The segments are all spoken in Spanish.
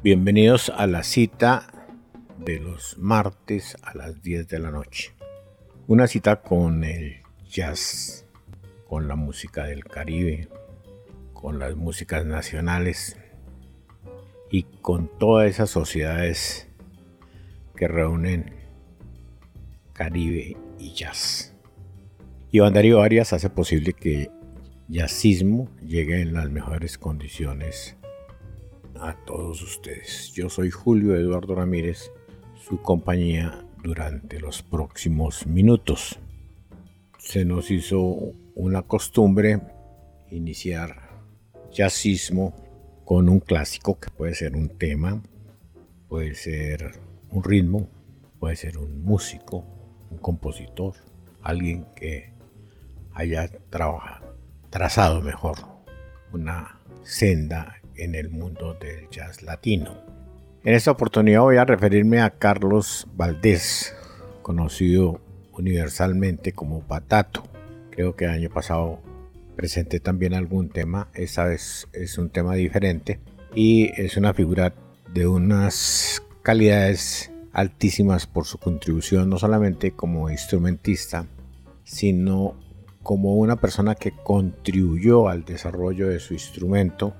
bienvenidos a la cita de los martes a las 10 de la noche. Una cita con el jazz, con la música del Caribe, con las músicas nacionales y con todas esas sociedades que reúnen Caribe y jazz. Iván Darío Arias hace posible que jazzismo llegue en las mejores condiciones a todos ustedes. Yo soy Julio Eduardo Ramírez, su compañía durante los próximos minutos. Se nos hizo una costumbre iniciar jazzismo con un clásico que puede ser un tema, puede ser un ritmo, puede ser un músico, un compositor, alguien que haya trabajado, trazado mejor una senda en el mundo del jazz latino. En esta oportunidad voy a referirme a Carlos Valdés, conocido universalmente como Patato. Creo que el año pasado presenté también algún tema, esta vez es un tema diferente y es una figura de unas calidades altísimas por su contribución, no solamente como instrumentista, sino como una persona que contribuyó al desarrollo de su instrumento,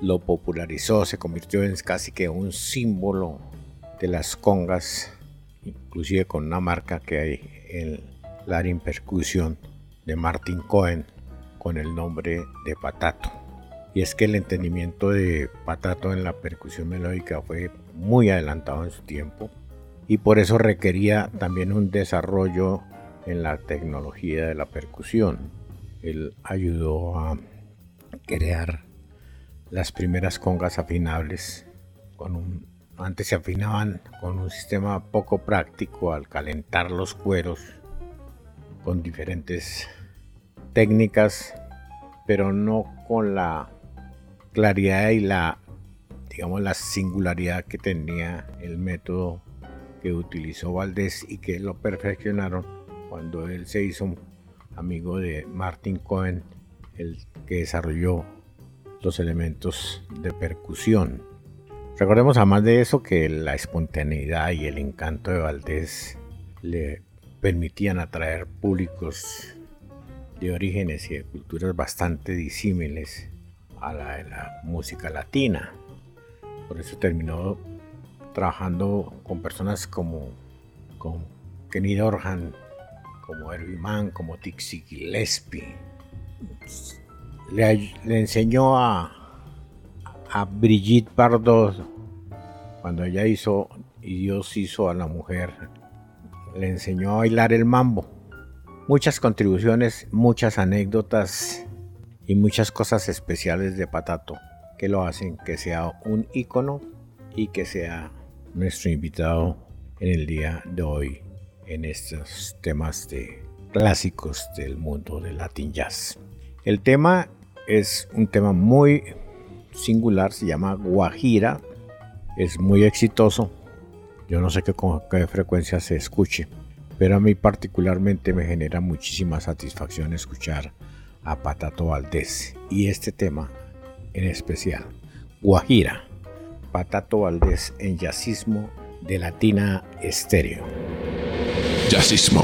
lo popularizó, se convirtió en casi que un símbolo de las congas, inclusive con una marca que hay en la Percusión de Martin Cohen, con el nombre de Patato. Y es que el entendimiento de Patato en la percusión melódica fue muy adelantado en su tiempo y por eso requería también un desarrollo en la tecnología de la percusión. Él ayudó a crear las primeras congas afinables con un antes se afinaban con un sistema poco práctico al calentar los cueros con diferentes técnicas, pero no con la claridad y la, digamos, la singularidad que tenía el método que utilizó Valdés y que lo perfeccionaron cuando él se hizo amigo de Martin Cohen, el que desarrolló los elementos de percusión. Recordemos además de eso que la espontaneidad y el encanto de Valdés le permitían atraer públicos de orígenes y de culturas bastante disímiles a la de la música latina. Por eso terminó trabajando con personas como, Kenny Dorhan, como Herbie Mann, como Dixie Gillespie. Le, enseñó a, a Brigitte Bardot cuando ella hizo y Dios hizo a la mujer, le enseñó a bailar el mambo muchas contribuciones, muchas anécdotas y muchas cosas especiales de Patato que lo hacen que sea un ícono y que sea nuestro invitado en el día de hoy en estos temas de clásicos del mundo del Latin Jazz. El tema es un tema muy singular, se llama Guajira, es muy exitoso. Yo no sé qué, con qué frecuencia se escuche, pero a mí particularmente me genera muchísima satisfacción escuchar a Patato Valdés y este tema en especial, Guajira, Patato Valdés en Yacismo de Latina Estéreo. Yacismo.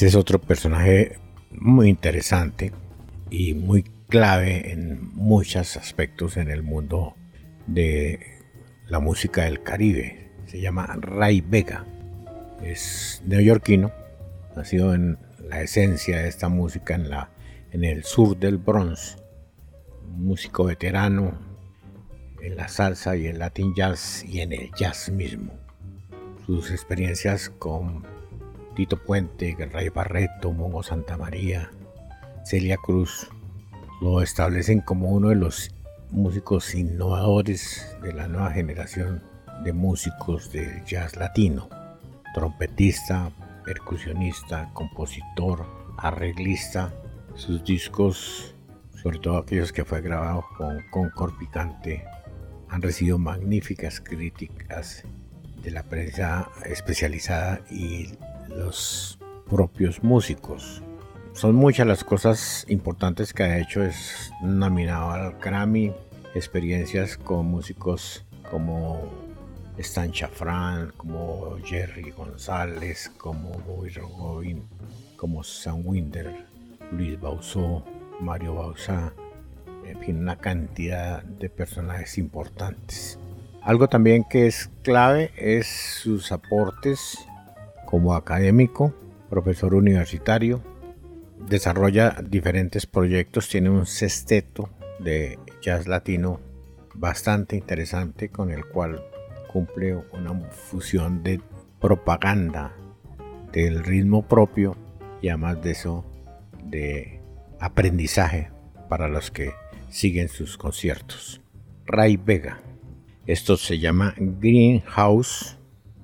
Este es otro personaje muy interesante y muy clave en muchos aspectos en el mundo de la música del Caribe. Se llama Ray Vega. Es neoyorquino, nacido en la esencia de esta música en, la, en el sur del Bronx. músico veterano en la salsa y el latin jazz y en el jazz mismo. Sus experiencias con Tito Puente, Ray Barreto, Mongo Santa María, Celia Cruz, lo establecen como uno de los músicos innovadores de la nueva generación de músicos del jazz latino. Trompetista, percusionista, compositor, arreglista. Sus discos, sobre todo aquellos que fue grabado con Concord Picante, han recibido magníficas críticas de la prensa especializada y los propios músicos. Son muchas las cosas importantes que ha hecho. Es nominado al Grammy, experiencias con músicos como Stan Chafran, como Jerry González, como Bobby Robin, como Sam Winder, Luis Bausó, Mario Bausá, en fin, una cantidad de personajes importantes. Algo también que es clave es sus aportes como académico, profesor universitario, desarrolla diferentes proyectos, tiene un sexteto de jazz latino bastante interesante con el cual cumple una fusión de propaganda del ritmo propio y además de eso de aprendizaje para los que siguen sus conciertos. Ray Vega. Esto se llama Greenhouse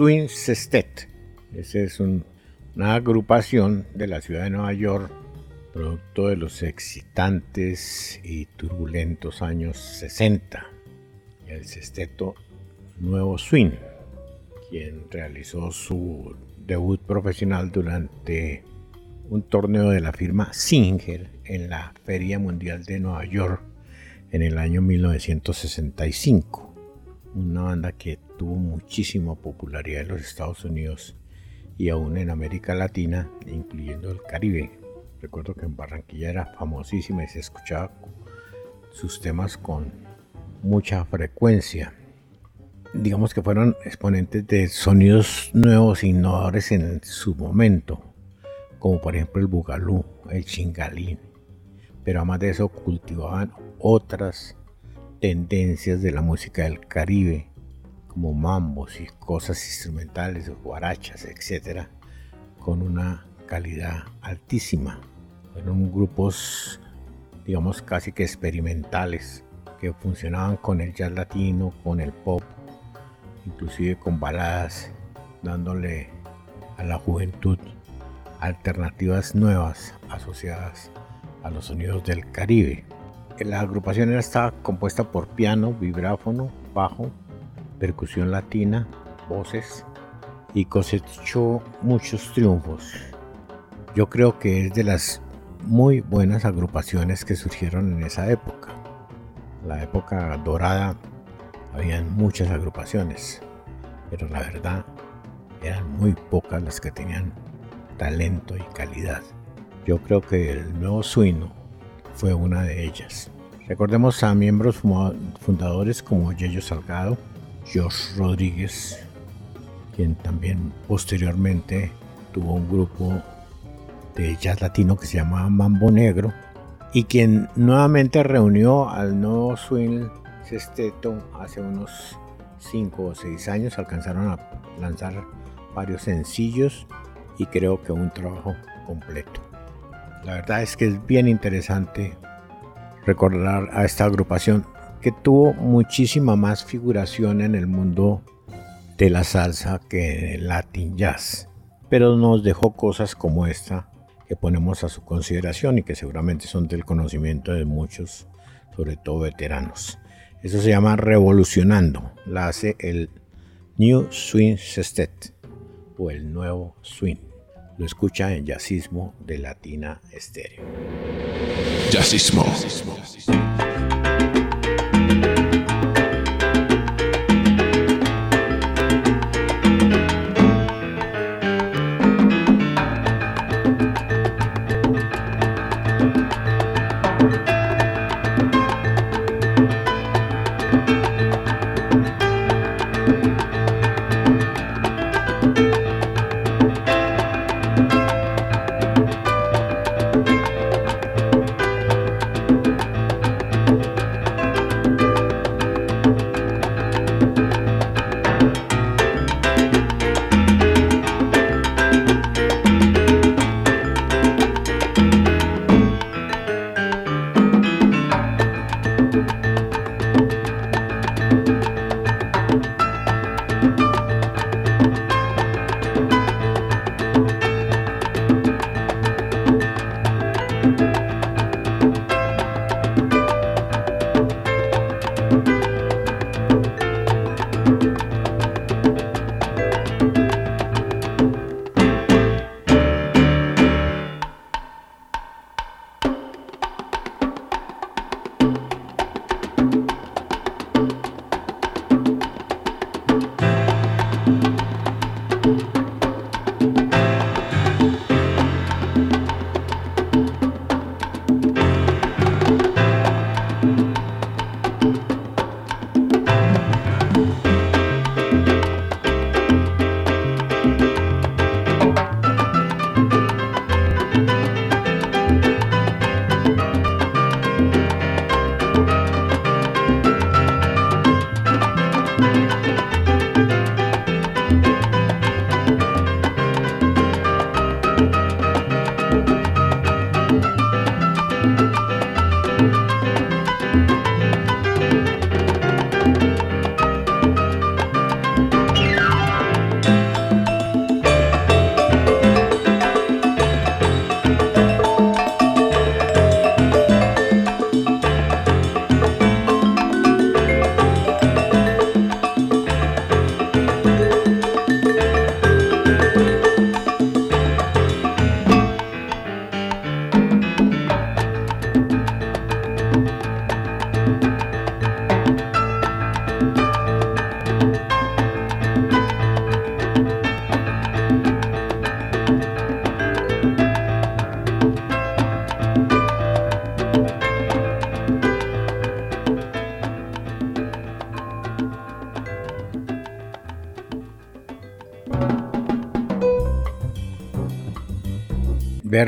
Swing Sestet. Esa es una agrupación de la ciudad de Nueva York, producto de los excitantes y turbulentos años 60. El sesteto Nuevo Swing, quien realizó su debut profesional durante un torneo de la firma Singer en la Feria Mundial de Nueva York en el año 1965. Una banda que tuvo muchísima popularidad en los Estados Unidos y aún en América Latina, incluyendo el Caribe. Recuerdo que en Barranquilla era famosísima y se escuchaba sus temas con mucha frecuencia. Digamos que fueron exponentes de sonidos nuevos e innovadores en su momento, como por ejemplo el bugalú, el chingalín. Pero además de eso cultivaban otras tendencias de la música del Caribe, como mambos y cosas instrumentales, guarachas, etc., con una calidad altísima. Fueron grupos, digamos, casi que experimentales, que funcionaban con el jazz latino, con el pop, inclusive con baladas, dándole a la juventud alternativas nuevas asociadas a los sonidos del Caribe. La agrupación estaba compuesta por piano, vibráfono, bajo, percusión latina, voces y cosechó muchos triunfos. Yo creo que es de las muy buenas agrupaciones que surgieron en esa época. La época dorada habían muchas agrupaciones, pero la verdad eran muy pocas las que tenían talento y calidad. Yo creo que el nuevo Suino fue una de ellas. Recordemos a miembros fundadores como Yello Salgado, George Rodríguez, quien también posteriormente tuvo un grupo de jazz latino que se llamaba Mambo Negro y quien nuevamente reunió al nuevo swing sexteto hace unos 5 o 6 años alcanzaron a lanzar varios sencillos y creo que un trabajo completo. La verdad es que es bien interesante recordar a esta agrupación que tuvo muchísima más figuración en el mundo de la salsa que en el Latin Jazz, pero nos dejó cosas como esta que ponemos a su consideración y que seguramente son del conocimiento de muchos, sobre todo veteranos. Eso se llama Revolucionando, la hace el New Swing Sestet o el nuevo swing. Lo escucha en Jazzismo de Latina Estéreo. Jazzismo.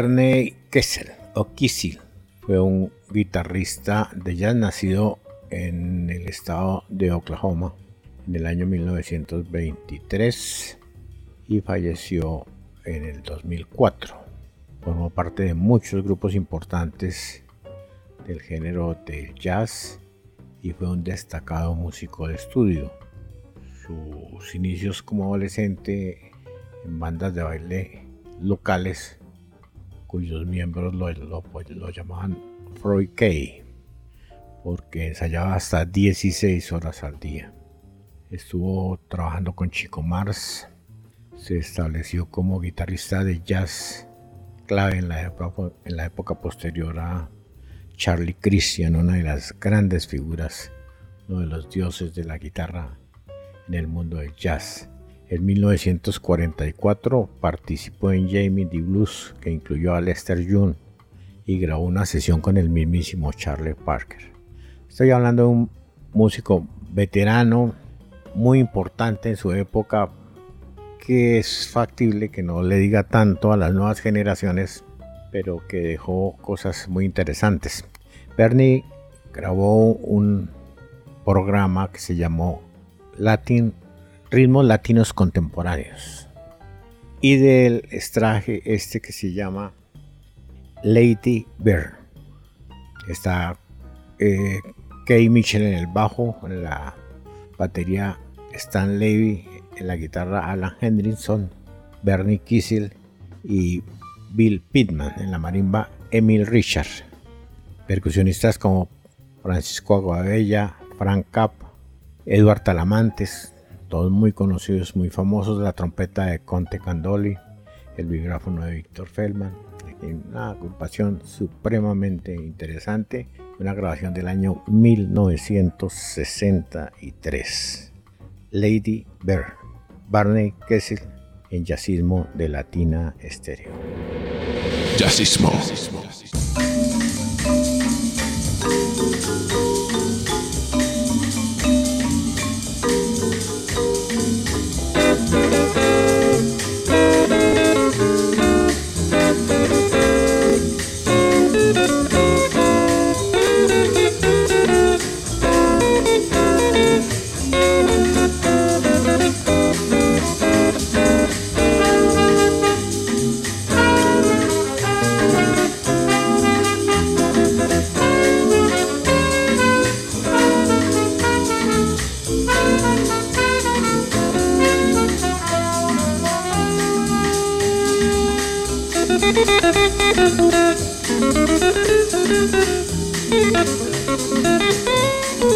Verne Kessel o Kissel fue un guitarrista de jazz nacido en el estado de Oklahoma en el año 1923 y falleció en el 2004. Formó parte de muchos grupos importantes del género del jazz y fue un destacado músico de estudio. Sus inicios como adolescente en bandas de baile locales cuyos miembros lo, lo, llamaban Freud K porque ensayaba hasta 16 horas al día. Estuvo trabajando con Chico Mars, se estableció como guitarrista de jazz clave en la época, en la época posterior a Charlie Christian, una de las grandes figuras, uno de los dioses de la guitarra en el mundo del jazz. En 1944 participó en Jamie D. Blues, que incluyó a Lester Young, y grabó una sesión con el mismísimo Charlie Parker. Estoy hablando de un músico veterano, muy importante en su época, que es factible que no le diga tanto a las nuevas generaciones, pero que dejó cosas muy interesantes. Bernie grabó un programa que se llamó Latin Ritmos Latinos Contemporáneos. Y del extraje este que se llama Lady Bear. Está eh, Kay Mitchell en el bajo, en la batería Stan Levy, en la guitarra Alan Hendrickson, Bernie Kissel y Bill Pittman en la marimba Emil Richard. Percusionistas como Francisco Aguabella, Frank Capp, Edward Talamantes, todos muy conocidos, muy famosos, la trompeta de Conte Candoli, el vibráfono de Víctor Feldman, una agrupación supremamente interesante, una grabación del año 1963. Lady Bear, Barney Kessel en Jazzismo de Latina Estéreo. Jazzismo.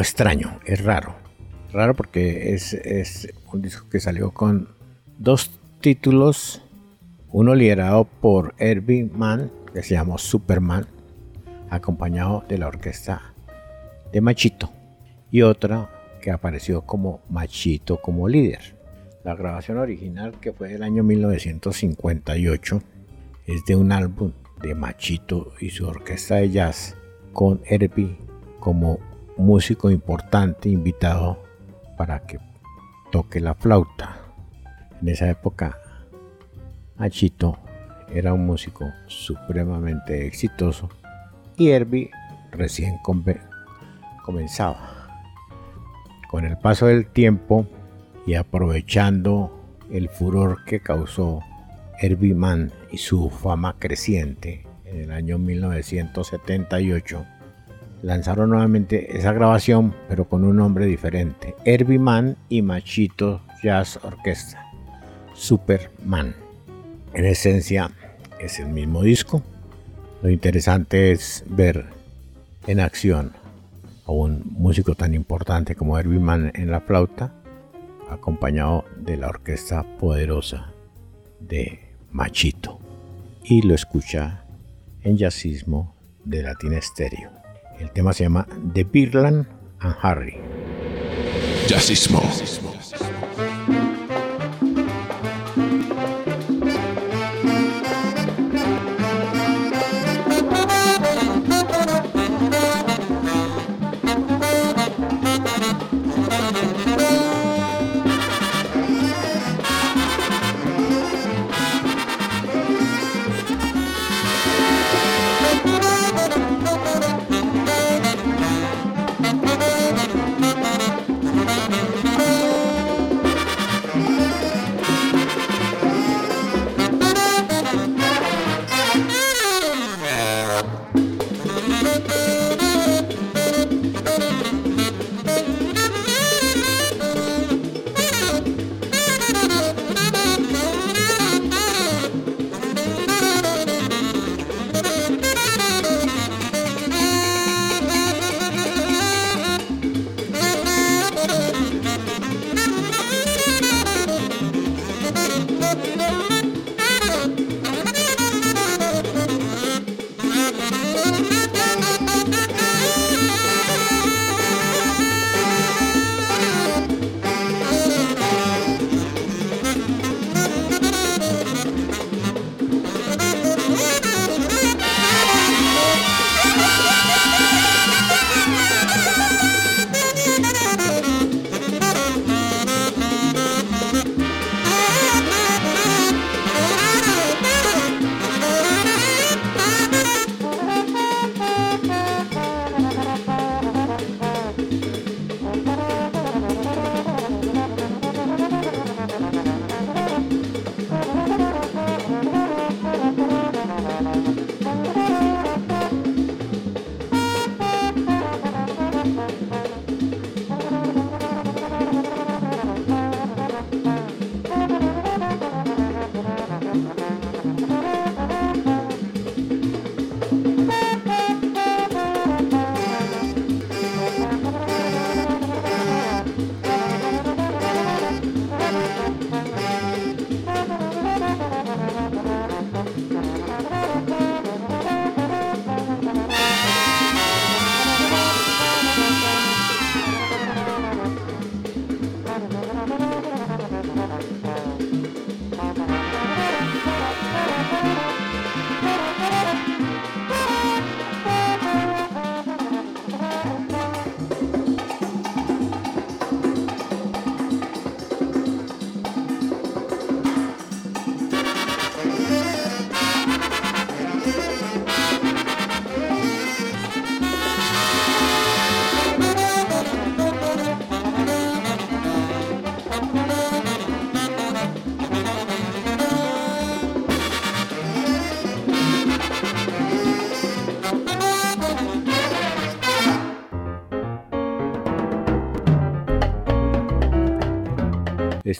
extraño, es raro. Raro porque es, es un disco que salió con dos títulos, uno liderado por Herbie Mann, que se llamó Superman, acompañado de la orquesta de Machito, y otra que apareció como Machito como líder. La grabación original, que fue del año 1958, es de un álbum de Machito y su orquesta de jazz, con Herbie como músico importante invitado para que toque la flauta. En esa época, Machito era un músico supremamente exitoso y Herbie recién comenzaba. Con el paso del tiempo y aprovechando el furor que causó Herbie Mann y su fama creciente en el año 1978, lanzaron nuevamente esa grabación pero con un nombre diferente, Herbie Mann y Machito Jazz Orchestra, Superman. En esencia es el mismo disco. Lo interesante es ver en acción a un músico tan importante como Herbie Mann en la flauta, acompañado de la orquesta poderosa de Machito. Y lo escucha en jazzismo de Latina Stereo. El tema se llama The Birland and Harry. Jazzismo.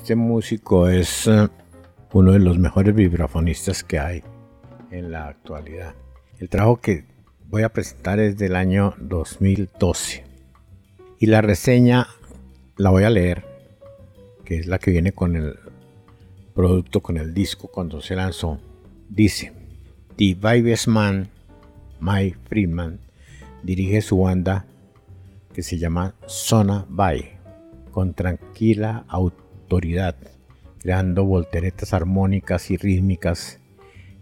Este músico es eh, uno de los mejores vibrafonistas que hay en la actualidad. El trabajo que voy a presentar es del año 2012 Y la reseña la voy a leer, que es la que viene con el producto, con el disco cuando se lanzó. Dice, The Vibes Man, Mike Friedman, dirige su banda que se llama Zona Bay, con tranquila autoridad, creando volteretas armónicas y rítmicas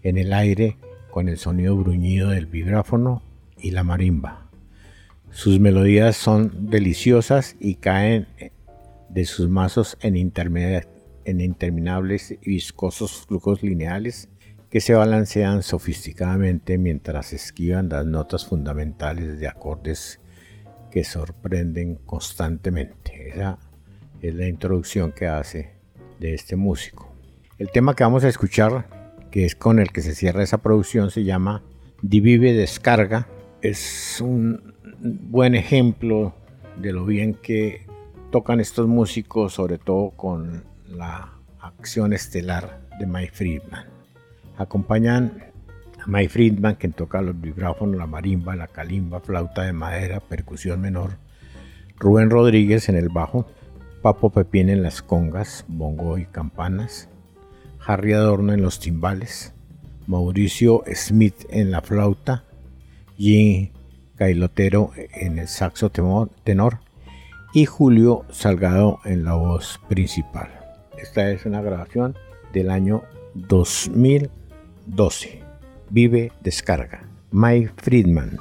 en el aire con el sonido bruñido del vibráfono y la marimba. Sus melodías son deliciosas y caen de sus mazos en, en interminables y viscosos flujos lineales que se balancean sofisticadamente mientras esquivan las notas fundamentales de acordes que sorprenden constantemente. Es la introducción que hace de este músico. El tema que vamos a escuchar, que es con el que se cierra esa producción, se llama Divive Descarga. Es un buen ejemplo de lo bien que tocan estos músicos, sobre todo con la acción estelar de Mike Friedman. Acompañan a Mike Friedman, quien toca los vibráfonos, la marimba, la calimba, flauta de madera, percusión menor. Rubén Rodríguez en el bajo, Papo Pepín en las congas, bongo y campanas, Harry Adorno en los timbales, Mauricio Smith en la flauta, Jim Cailotero en el saxo tenor y Julio Salgado en la voz principal. Esta es una grabación del año 2012. Vive Descarga. Mike Friedman.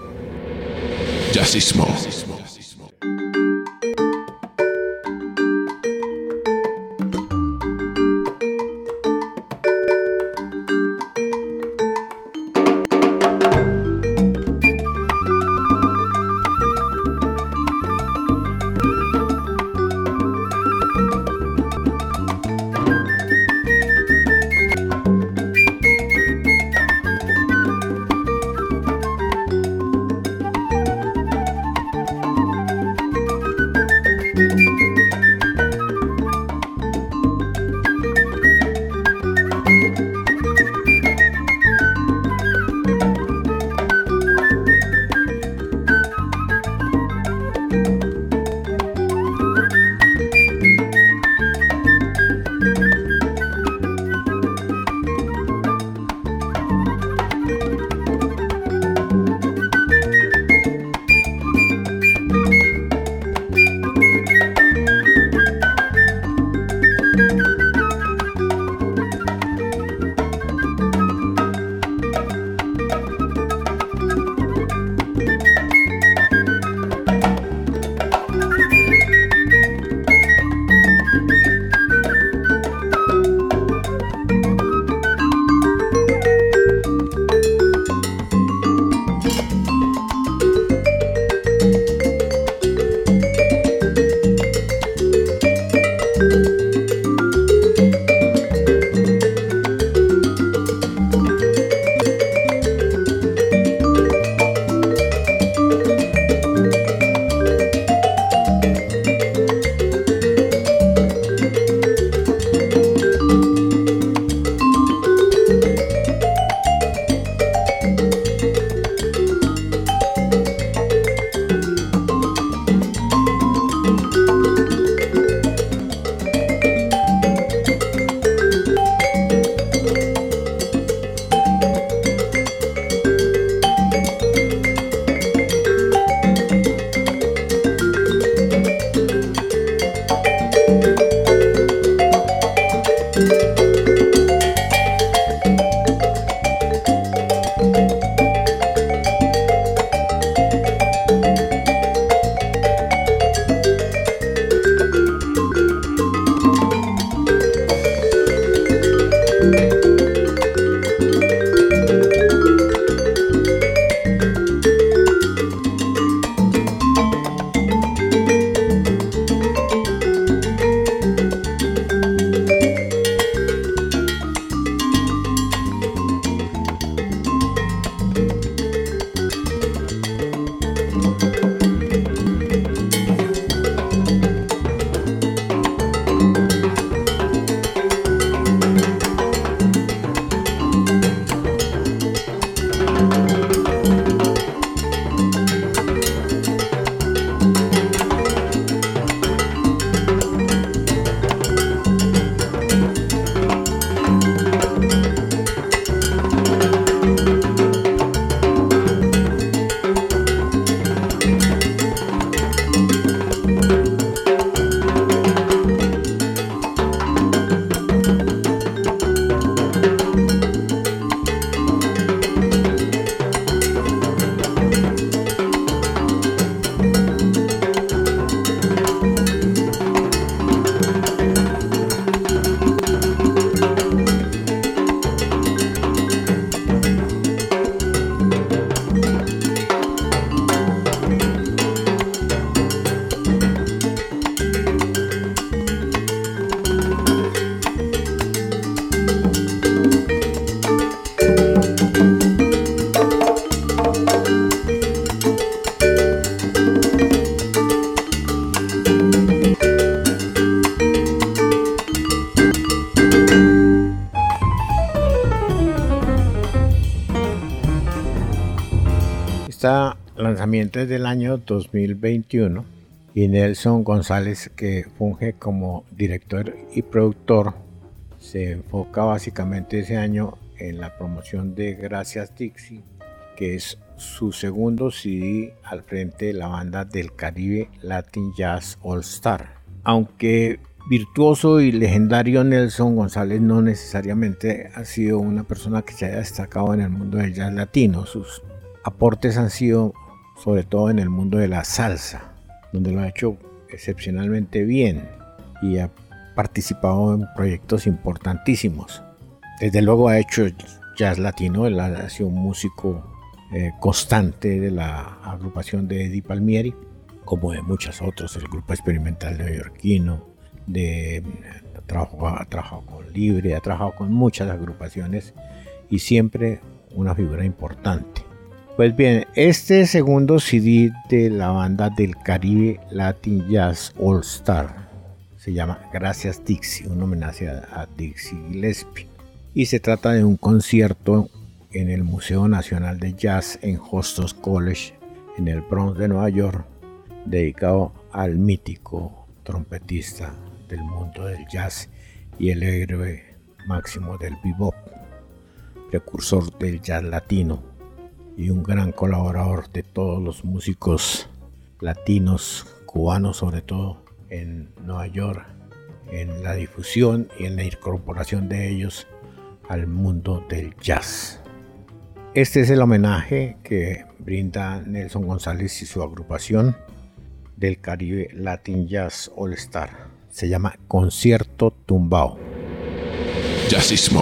Es del año 2021 y Nelson González, que funge como director y productor, se enfoca básicamente ese año en la promoción de Gracias Dixie, que es su segundo CD al frente de la banda del Caribe Latin Jazz All Star. Aunque virtuoso y legendario Nelson González no necesariamente ha sido una persona que se haya destacado en el mundo del jazz latino. Sus aportes han sido sobre todo en el mundo de la salsa, donde lo ha hecho excepcionalmente bien y ha participado en proyectos importantísimos. Desde luego ha hecho jazz latino, él ha sido un músico eh, constante de la agrupación de Eddie Palmieri, como de muchos otros, el grupo experimental neoyorquino, de, ha, trabajado, con Libre, ha trabajado con muchas agrupaciones y siempre una figura importante. Pues bien, este segundo CD de la banda del Caribe Latin Jazz All Star se llama Gracias Dixie, un homenaje a Dixie Gillespie. Y se trata de un concierto en el Museo Nacional de Jazz en Hostos College, en el Bronx de Nueva York, dedicado al mítico trompetista del mundo del jazz y el héroe máximo del bebop, precursor del jazz latino y un gran colaborador de todos los músicos latinos, cubanos sobre todo, en Nueva York, en la difusión y en la incorporación de ellos al mundo del jazz. Este es el homenaje que brinda Nelson González y su agrupación del Caribe Latin Jazz All Star. Se llama Concierto Tumbao. Jazzismo.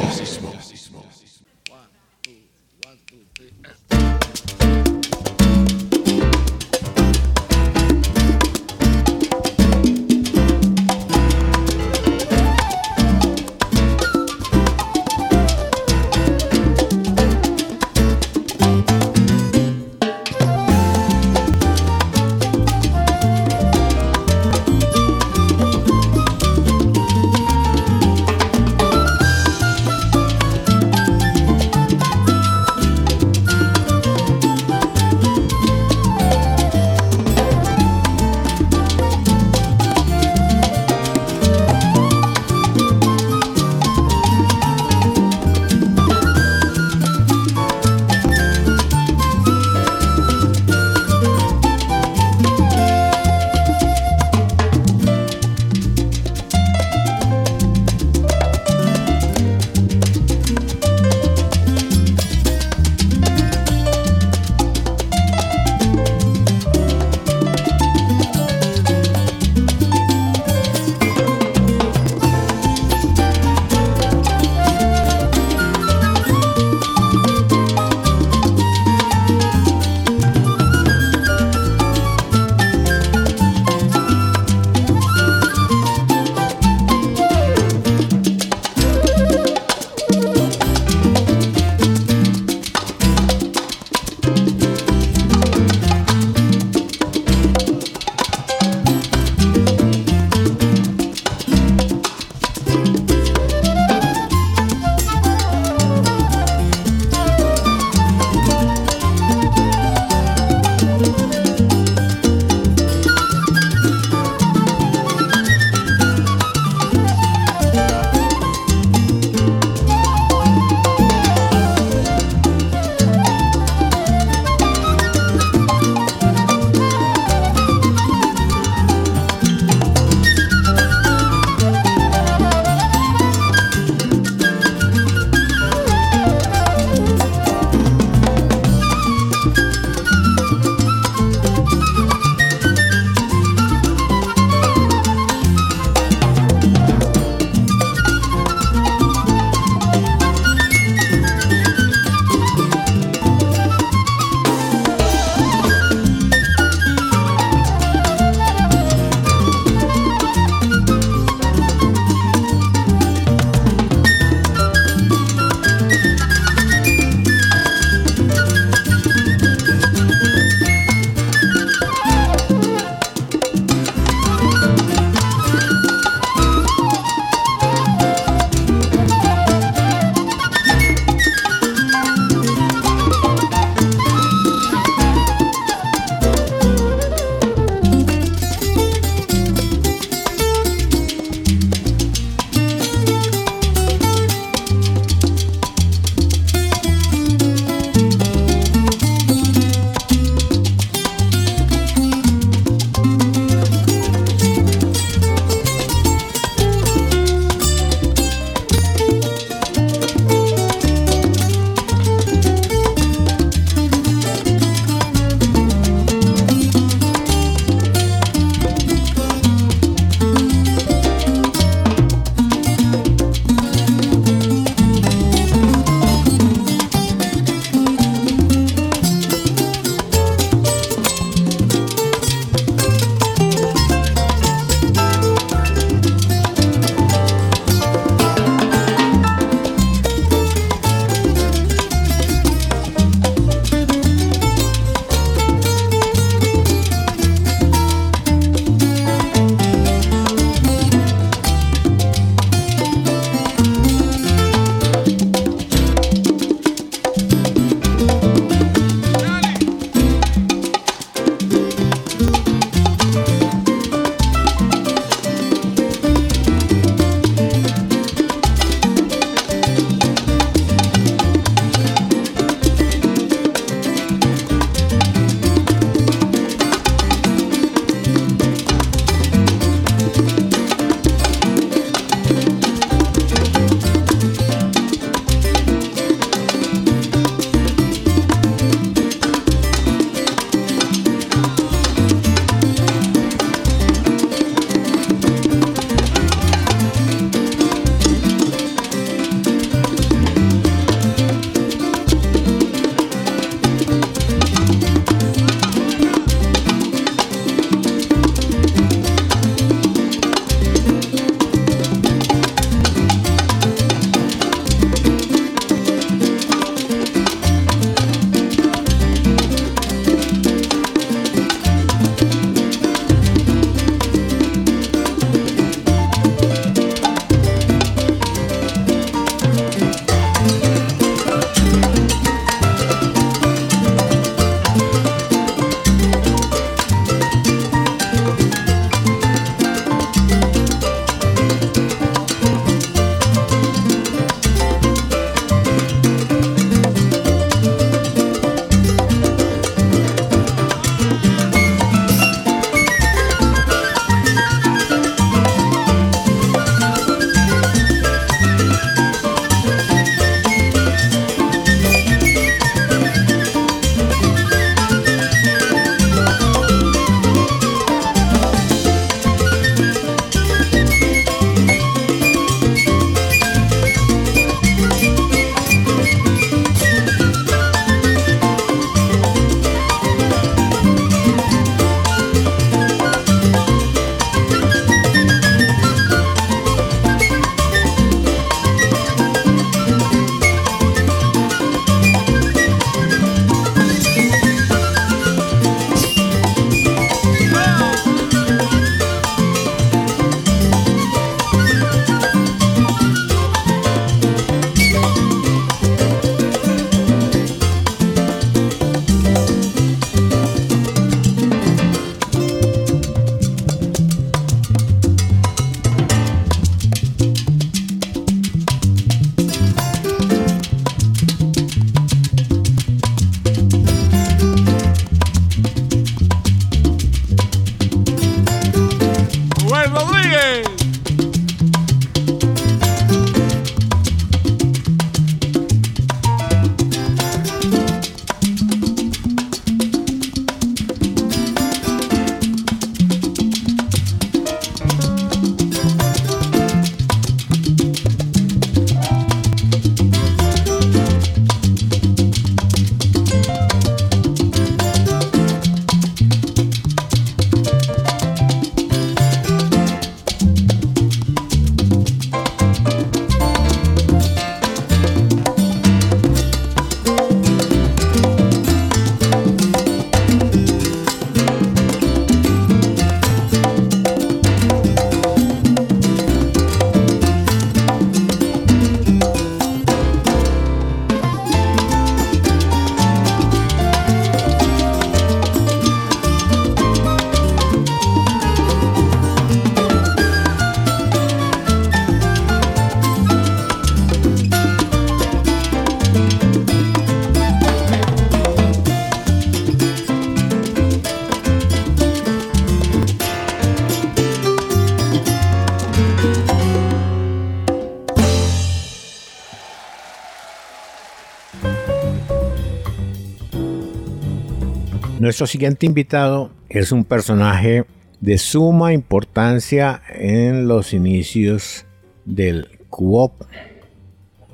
Nuestro siguiente invitado es un personaje de suma importancia en los inicios del cubop,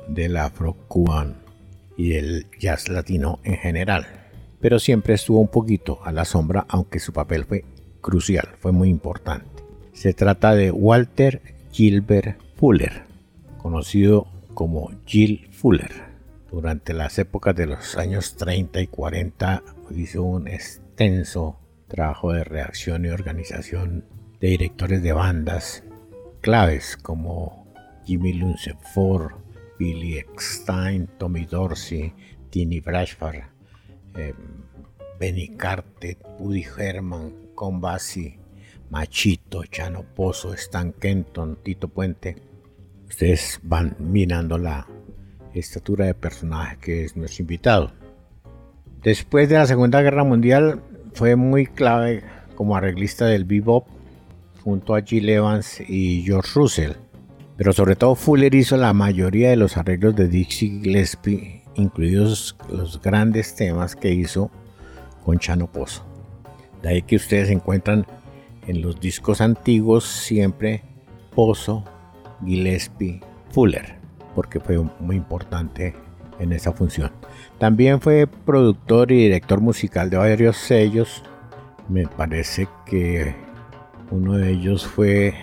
del afro-cubano y del jazz latino en general. Pero siempre estuvo un poquito a la sombra, aunque su papel fue crucial, fue muy importante. Se trata de Walter Gilbert Fuller, conocido como Gil Fuller. Durante las épocas de los años 30 y 40 hizo un extenso trabajo de reacción y organización de directores de bandas claves como Jimmy Lunceford, Billy Eckstein, Tommy Dorsey, Tini Brashford, eh, Benny Carter, Woody Herman, Con Machito, Chano Pozo, Stan Kenton, Tito Puente. Ustedes van mirando la estatura de personaje que es nuestro invitado. Después de la Segunda Guerra Mundial fue muy clave como arreglista del bebop junto a Jill Evans y George Russell. Pero sobre todo Fuller hizo la mayoría de los arreglos de Dixie Gillespie, incluidos los grandes temas que hizo con Chano Pozo. De ahí que ustedes encuentran en los discos antiguos siempre Pozo, Gillespie, Fuller, porque fue muy importante en esa función. También fue productor y director musical de varios sellos. Me parece que uno de ellos fue,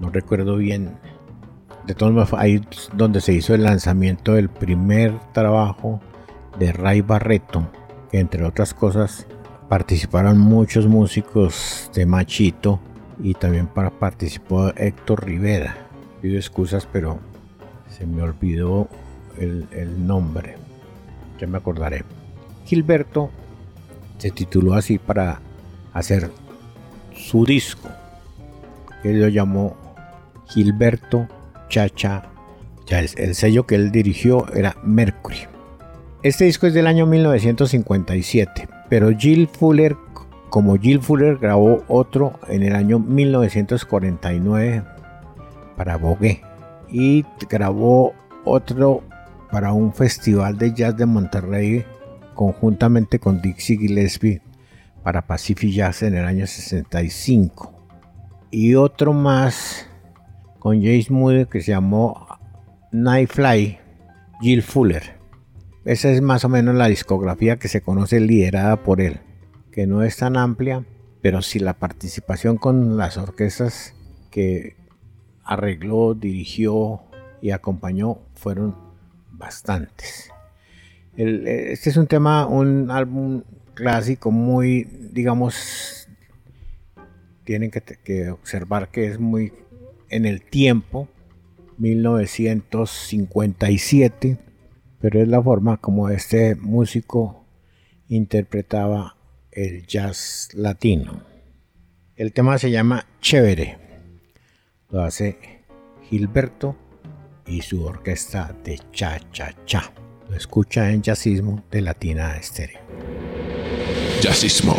no recuerdo bien, de todos modos ahí donde se hizo el lanzamiento del primer trabajo de Ray Barreto, que entre otras cosas participaron muchos músicos de Machito y también participó Héctor Rivera. Pido excusas, pero se me olvidó el, nombre. Ya me acordaré. Gilberto se tituló así para hacer su disco. Él lo llamó Gilberto Chacha. Ya el, el sello que él dirigió era Mercury. Este disco es del año 1957, pero Jill Fuller, como Jill Fuller, grabó otro en el año 1949 para Vogue y grabó otro para un festival de jazz de Monterrey conjuntamente con Dixie Gillespie para Pacific Jazz en el año 65 y otro más con James Moody que se llamó Nightfly Jill Fuller. Esa es más o menos la discografía que se conoce liderada por él que no es tan amplia pero sí la participación con las orquestas que arregló, dirigió y acompañó fueron bastantes. este es un tema, un álbum clásico muy, digamos, tienen que, observar que es muy en el tiempo, 1957, pero es la forma como este músico interpretaba el jazz latino. El tema se llama Chévere. Lo hace Gilberto y su orquesta de Cha Cha Cha. Lo escucha en Jazzismo de Latina Estéreo. Jazzismo.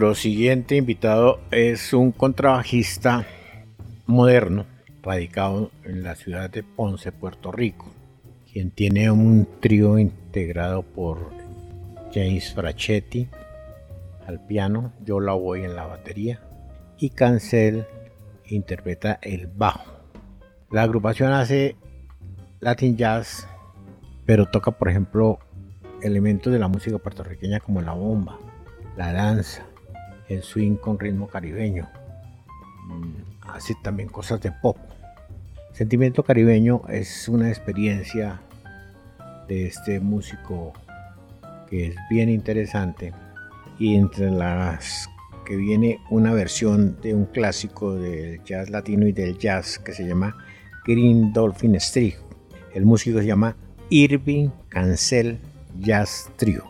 Nuestro siguiente invitado es un contrabajista moderno, radicado en la ciudad de Ponce, Puerto Rico, quien tiene un trío integrado por James Frachetti al piano, yo la voy en la batería y Cancel interpreta el bajo. La agrupación hace Latin Jazz, pero toca por ejemplo elementos de la música puertorriqueña como la bomba, la danza, el swing con ritmo caribeño. Mm, hace también cosas de pop. Sentimiento caribeño es una experiencia de este músico que es bien interesante y entre las que viene una versión de un clásico del jazz latino y del jazz que se llama Green Dolphin Street. El músico se llama Irving Cancel Jazz Trio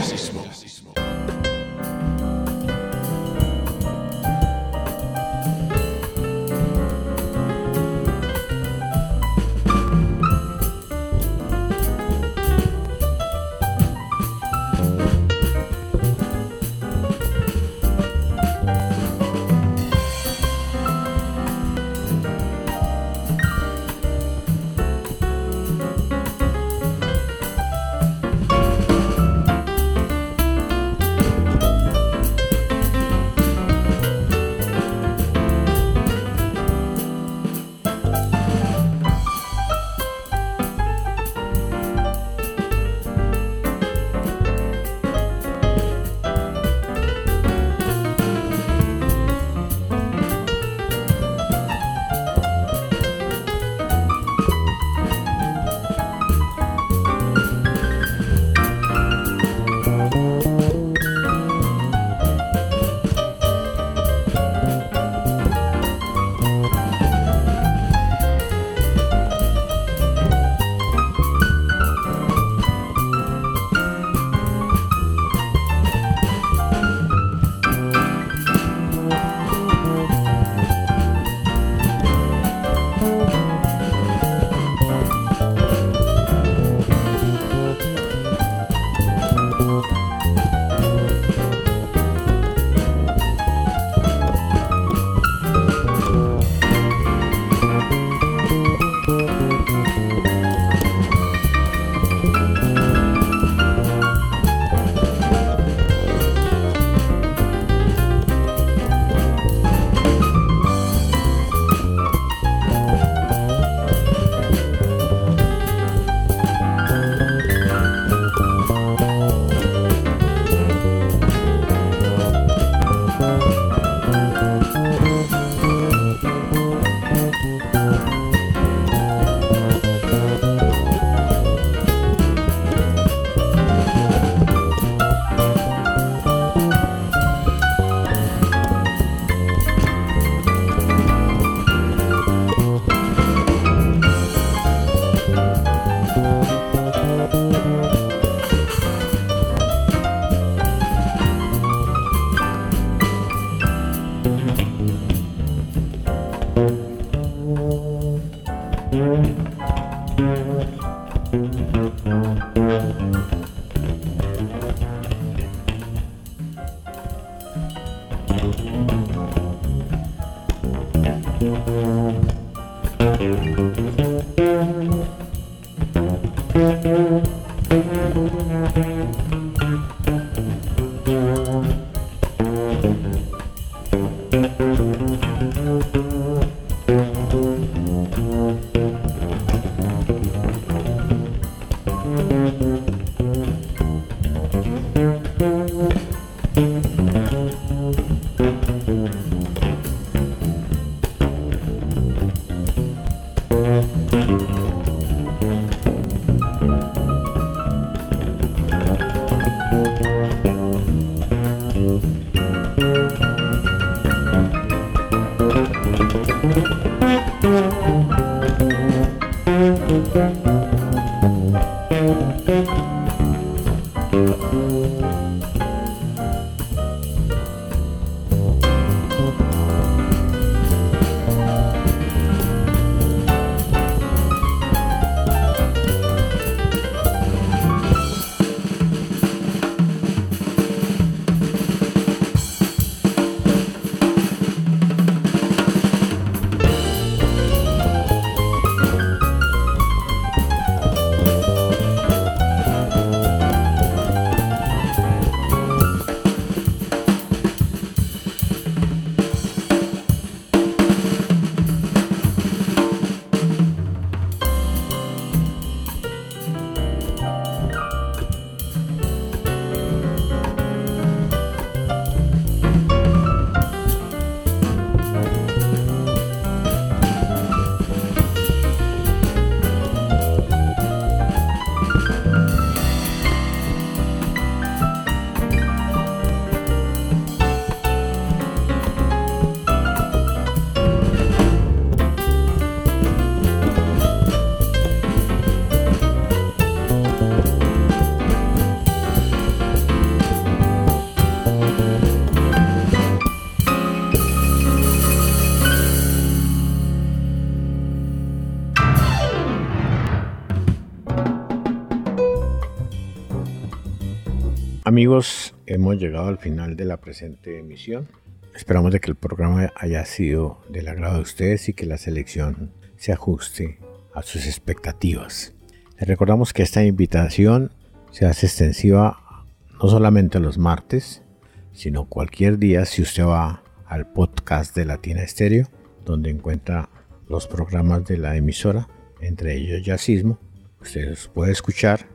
Amigos, hemos llegado al final de la presente emisión. Esperamos de que el programa haya sido del agrado de ustedes y que la selección se ajuste a sus expectativas. Les recordamos que esta invitación se hace extensiva no solamente los martes, sino cualquier día si usted va al podcast de Latina Estéreo, donde encuentra los programas de la emisora, entre ellos Yacismo. Usted los puede escuchar,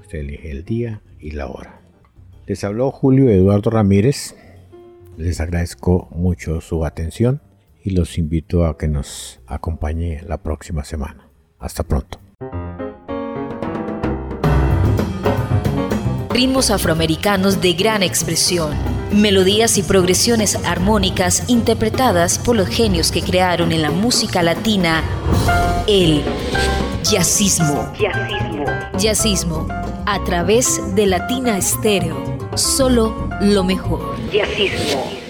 usted elige el día y la hora. Les habló Julio Eduardo Ramírez. Les agradezco mucho su atención y los invito a que nos acompañe la próxima semana. Hasta pronto. Ritmos afroamericanos de gran expresión, melodías y progresiones armónicas interpretadas por los genios que crearon en la música latina el jazzismo. Jazzismo. Jazzismo a través de Latina Estéreo. Solo lo mejor. Jazzismo.